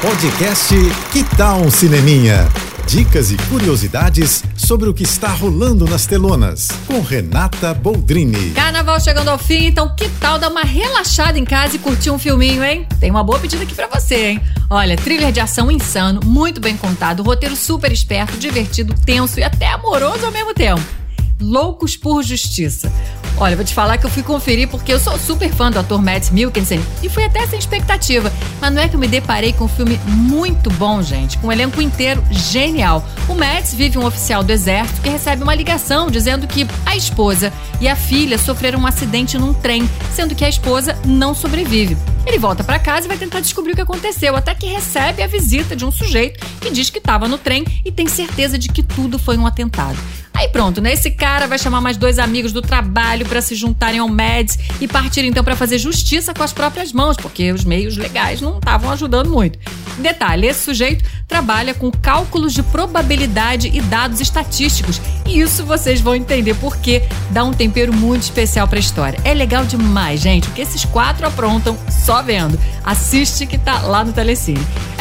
Podcast Que Tal um Cineminha? Dicas e curiosidades sobre o que está rolando nas telonas, com Renata Boldrini. Carnaval chegando ao fim, então que tal dar uma relaxada em casa e curtir um filminho, hein? Tem uma boa pedida aqui para você, hein? Olha, thriller de ação insano, muito bem contado, roteiro super esperto, divertido, tenso e até amoroso ao mesmo tempo. Loucos por Justiça. Olha, vou te falar que eu fui conferir porque eu sou super fã do ator Matt Mikkelsen e fui até sem expectativa. Mas não é que eu me deparei com um filme muito bom, gente, com um elenco inteiro genial. O Matt vive um oficial do exército que recebe uma ligação dizendo que a esposa e a filha sofreram um acidente num trem, sendo que a esposa não sobrevive. Ele volta para casa e vai tentar descobrir o que aconteceu, até que recebe a visita de um sujeito que diz que estava no trem e tem certeza de que tudo foi um atentado. Aí pronto, né? Esse cara vai chamar mais dois amigos do trabalho para se juntarem ao MEDS e partir então para fazer justiça com as próprias mãos, porque os meios legais não estavam ajudando muito. Detalhe: esse sujeito trabalha com cálculos de probabilidade e dados estatísticos. E isso vocês vão entender porque dá um tempero muito especial para a história. É legal demais, gente, o que esses quatro aprontam só vendo. Assiste que tá lá no Telecine.